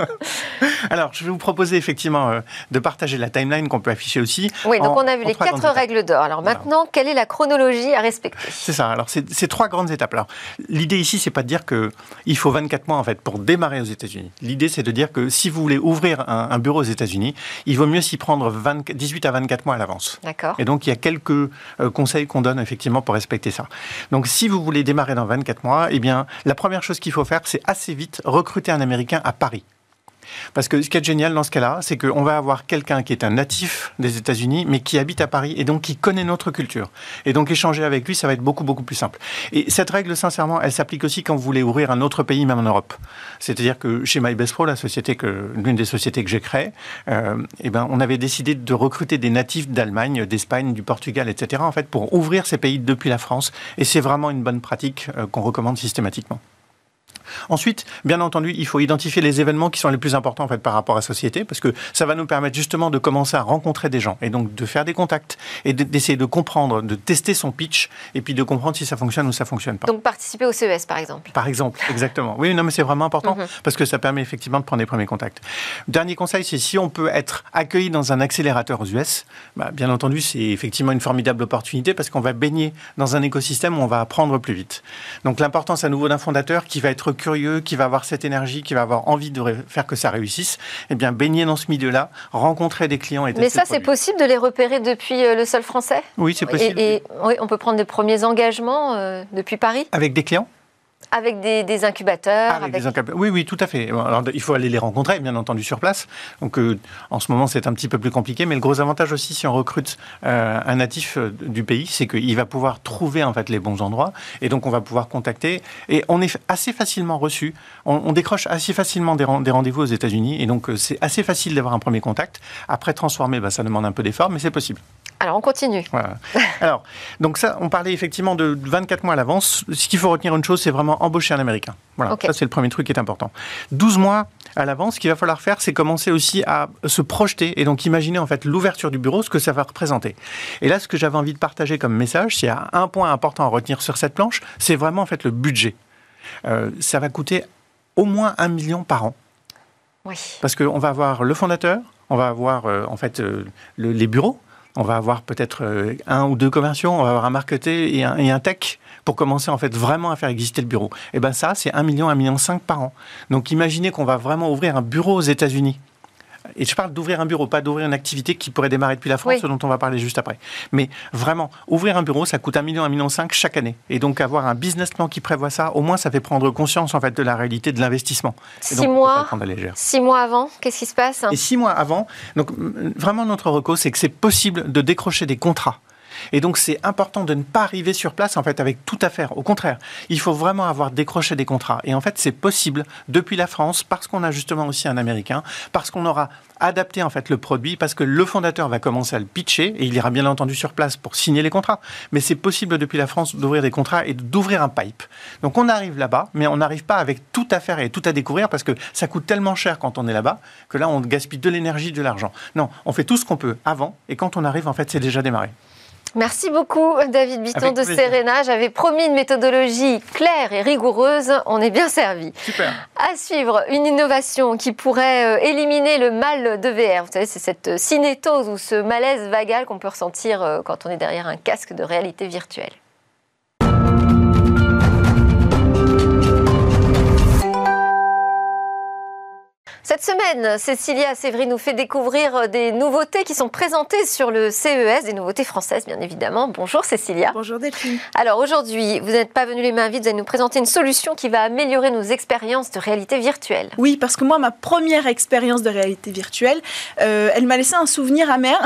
Alors, je vais vous proposer effectivement euh, de partager la timeline qu'on peut afficher aussi. Oui, donc on a vu les quatre règles d'or. Alors maintenant, quelle est la chronologie à respecter? C'est ça. Alors, c'est trois grandes étapes. Alors, l'idée ici, c'est pas de dire qu'il faut 24 mois en fait pour démarrer aux États-Unis. L'idée, c'est de dire que si vous voulez ouvrir un, bureau aux États-Unis, il vaut mieux s'y prendre 18 à 24 mois à l'avance. D'accord. Et donc, il y a quelques euh, conseils qu'on donne effectivement pour respecter ça. Donc, si vous voulez démarrer dans 24 mois, eh bien, la première chose qu'il faut faire, c'est assez vite recruter un Américain à Paris. Parce que ce qui est génial dans ce cas-là, c'est qu'on va avoir quelqu'un qui est un natif des États-Unis, mais qui habite à Paris et donc qui connaît notre culture. Et donc échanger avec lui, ça va être beaucoup, beaucoup plus simple. Et cette règle, sincèrement, elle s'applique aussi quand vous voulez ouvrir un autre pays, même en Europe. C'est-à-dire que chez MyBestPro, la société que, l'une des sociétés que j'ai créées, euh, eh ben, on avait décidé de recruter des natifs d'Allemagne, d'Espagne, du Portugal, etc., en fait, pour ouvrir ces pays depuis la France. Et c'est vraiment une bonne pratique euh, qu'on recommande systématiquement. Ensuite, bien entendu, il faut identifier les événements qui sont les plus importants en fait par rapport à la société, parce que ça va nous permettre justement de commencer à rencontrer des gens et donc de faire des contacts et d'essayer de comprendre, de tester son pitch et puis de comprendre si ça fonctionne ou ça fonctionne pas. Donc participer au CES par exemple. Par exemple, exactement. Oui, non, mais c'est vraiment important mhm. parce que ça permet effectivement de prendre les premiers contacts. Dernier conseil, c'est si on peut être accueilli dans un accélérateur aux US, bah, bien entendu, c'est effectivement une formidable opportunité parce qu'on va baigner dans un écosystème où on va apprendre plus vite. Donc l'importance à nouveau d'un fondateur qui va être curieux, qui va avoir cette énergie, qui va avoir envie de faire que ça réussisse, eh bien, baigner dans ce milieu-là, rencontrer des clients et Mais ça, c'est possible de les repérer depuis euh, le sol français? Oui, c'est possible. Et, oui, on peut prendre des premiers engagements euh, depuis Paris? Avec des clients? Avec des, incubateurs Oui, oui, tout à fait. Alors, il faut aller les rencontrer, bien entendu, sur place. Donc, euh, en ce moment, c'est un petit peu plus compliqué. Mais le gros avantage aussi, si on recrute euh, un natif euh, du pays, c'est qu'il va pouvoir trouver en fait les bons endroits. Et donc, on va pouvoir contacter. Et on est assez facilement reçu. On, décroche assez facilement des, rendez-vous aux États-Unis. Et donc, c'est assez facile d'avoir un premier contact. Après, transformer, bah, ça demande un peu d'effort, mais c'est possible. Alors, on continue. Alors, donc ça, on parlait effectivement de 24 mois à l'avance. Ce qu'il faut retenir une chose, c'est vraiment embaucher un Américain. Voilà, ça c'est le premier truc qui est important. 12 mois à l'avance, ce qu'il va falloir faire, c'est commencer aussi à se projeter et donc imaginer en fait l'ouverture du bureau, ce que ça va représenter. Et là, ce que j'avais envie de partager comme message, s'il y a un point important à retenir sur cette planche, c'est vraiment en fait le budget. Euh, ça va coûter au moins un million par an. Oui. Parce qu'on va avoir le fondateur, on va avoir euh, en fait euh, les bureaux, on va avoir peut-être euh, un ou deux commerciaux, on va avoir un marketing et un, tech pour commencer en fait vraiment à faire exister le bureau. Et ben ça, c'est 1 million, 1 million 5 par an. Donc imaginez qu'on va vraiment ouvrir un bureau aux États-Unis et je parle d'ouvrir un bureau, pas d'ouvrir une activité qui pourrait démarrer depuis la France, dont on va parler juste après. Mais vraiment, ouvrir un bureau, ça coûte 1 million, 1 million 5 chaque année. Et donc avoir un business plan qui prévoit ça, au moins ça fait prendre conscience en fait de la réalité de l'investissement. Six mois, six mois avant, qu'est-ce qui se passe? Et six mois avant, donc vraiment notre recours, c'est que c'est possible de décrocher des contrats et donc, c'est important de ne pas arriver sur place, en fait, avec tout à faire. Au contraire, il faut vraiment avoir décroché des contrats. Et en fait, c'est possible depuis la France, parce qu'on a justement aussi un Américain, parce qu'on aura adapté, en fait, le produit, parce que le fondateur va commencer à le pitcher, et il ira bien entendu sur place pour signer les contrats. Mais c'est possible depuis la France d'ouvrir des contrats et d'ouvrir un pipe. Donc, on arrive là-bas, mais on n'arrive pas avec tout à faire et tout à découvrir, parce que ça coûte tellement cher quand on est là-bas, que là, on gaspille de l'énergie, de l'argent. Non, on fait tout ce qu'on peut avant, et quand on arrive, en fait, c'est déjà démarré. Merci beaucoup, David Bitton de Serena. J'avais promis une méthodologie claire et rigoureuse. On est bien servi. Super. À suivre, une innovation qui pourrait euh, éliminer le mal de VR. Vous savez, c'est cette cinétose ou ce malaise vagal qu'on peut ressentir euh, quand on est derrière un casque de réalité virtuelle. Cette semaine, Cécilia Sévry nous fait découvrir des nouveautés qui sont présentées sur le CES, des nouveautés françaises bien évidemment. Bonjour Cécilia. Bonjour Delphine. Alors aujourd'hui, vous n'êtes pas venu les mains vides, vous allez nous présenter une solution qui va améliorer nos expériences de réalité virtuelle. Oui, parce que moi, ma première expérience de réalité virtuelle, euh, elle m'a laissé un souvenir amer.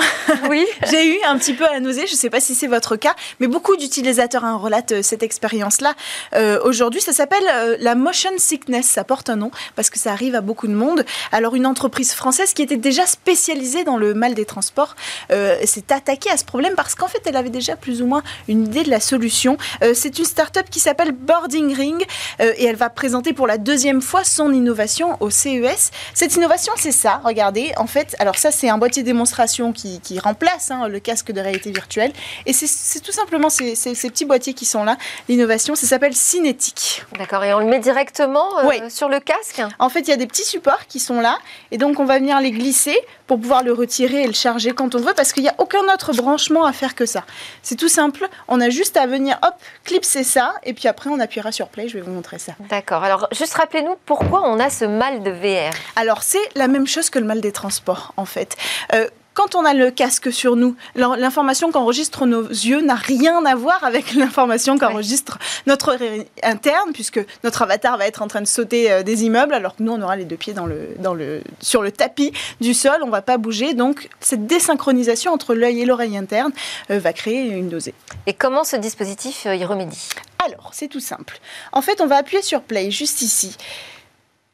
Oui. J'ai eu un petit peu à la nausée, je ne sais pas si c'est votre cas, mais beaucoup d'utilisateurs hein, relatent euh, cette expérience-là. Euh, aujourd'hui, ça s'appelle la motion sickness, ça porte un nom, parce que ça arrive à beaucoup de monde. Alors une entreprise française qui était déjà spécialisée dans le mal des transports euh, s'est attaquée à ce problème parce qu'en fait elle avait déjà plus ou moins une idée de la solution. Euh, c'est une start-up qui s'appelle Boarding Ring euh, et elle va présenter pour la deuxième fois son innovation au CES. Cette innovation c'est ça, regardez, en fait, alors ça c'est un boîtier démonstration qui, remplace hein, le casque de réalité virtuelle et c'est tout simplement ces, ces, petits boîtiers qui sont là. L'innovation, ça s'appelle Cinétique. D'accord, et on le met directement sur le casque? En fait, il y a des petits supports qui sont là et donc on va venir les glisser pour pouvoir le retirer et le charger quand on veut parce qu'il n'y a aucun autre branchement à faire que ça. C'est tout simple, on a juste à venir, hop, clipser ça et puis après on appuiera sur play, je vais vous montrer ça. D'accord, alors juste rappelez-nous pourquoi on a ce mal de VR Alors c'est la même chose que le mal des transports en fait. Euh, quand on a le casque sur nous, l'information qu'enregistrent nos yeux n'a rien à voir avec l'information qu'enregistre notre interne, puisque notre avatar va être en train de sauter euh, des immeubles, alors que nous, on aura les deux pieds dans le, dans le, sur le tapis du sol, on ne va pas bouger. Donc, cette désynchronisation entre l'œil et l'oreille interne euh, va créer une nausée. Et comment ce dispositif euh, y remédie? Alors, c'est tout simple. En fait, on va appuyer sur Play, juste ici.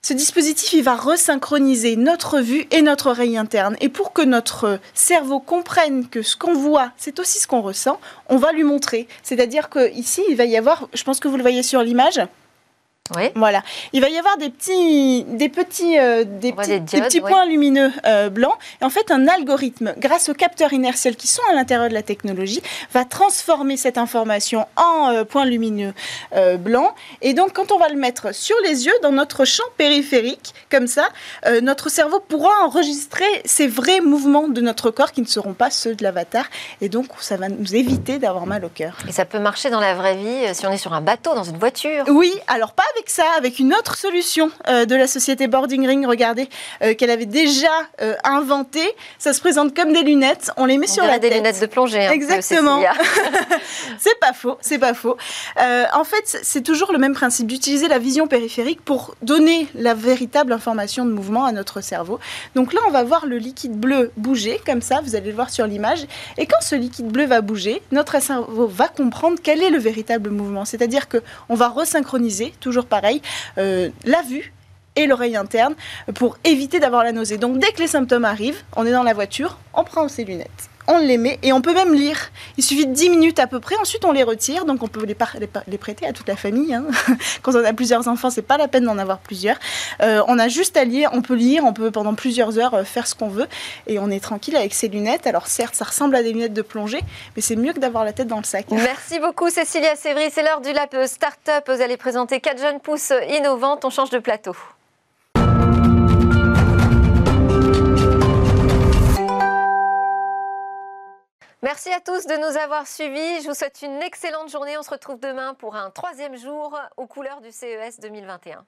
Ce dispositif, va resynchroniser notre vue et notre oreille interne. Et pour que notre cerveau comprenne que ce qu'on voit, c'est aussi ce qu'on ressent, on va lui montrer. C'est-à-dire qu'ici, il va y avoir, je pense que vous le voyez sur l'image, voilà. Il va y avoir des petits, des petits, euh, des, petits, points lumineux euh, blancs. Et en fait, un algorithme, grâce aux capteurs inertiels qui sont à l'intérieur de la technologie, va transformer cette information en euh, points lumineux blancs. Et donc, quand on va le mettre sur les yeux, dans notre champ périphérique, comme ça, notre cerveau pourra enregistrer ces vrais mouvements de notre corps qui ne seront pas ceux de l'avatar. Et donc, ça va nous éviter d'avoir mal au cœur. Et ça peut marcher dans la vraie vie si on est sur un bateau, dans une voiture Oui, alors pas avec ça, avec une autre solution euh, de la société Boarding Ring, regardez, euh, qu'elle avait déjà euh, inventée. Ça se présente comme des lunettes, on les met sur la des lunettes de plongée. Exactement. c'est pas faux, c'est pas faux. en fait, c'est toujours le même principe d'utiliser la vision périphérique pour donner la véritable information de mouvement à notre cerveau. Donc là, on va voir le liquide bleu bouger, comme ça, vous allez le voir sur l'image. Et quand ce liquide bleu va bouger, notre cerveau va comprendre quel est le véritable mouvement. C'est-à-dire qu'on va resynchroniser, toujours pareil, euh, la vue et l'oreille interne pour éviter d'avoir la nausée. Donc dès que les symptômes arrivent, on est dans la voiture, on prend ses lunettes on les met et on peut même lire. Il suffit de 10 minutes à peu près, ensuite on les retire, donc on peut les, prêter à toute la famille. Hein. Quand on a plusieurs enfants, c'est pas la peine d'en avoir plusieurs. Euh, on a juste à lire, on peut lire, on peut pendant plusieurs heures euh, faire ce qu'on veut et on est tranquille avec ses lunettes. Alors certes, ça ressemble à des lunettes de plongée, mais c'est mieux que d'avoir la tête dans le sac. Merci beaucoup Cécilia Sévry, c'est l'heure du Lab Startup. Vous allez présenter quatre jeunes pousses innovantes, on change de plateau. Merci à tous de nous avoir suivis. Je vous souhaite une excellente journée. On se retrouve demain pour un troisième jour aux couleurs du CES 2021.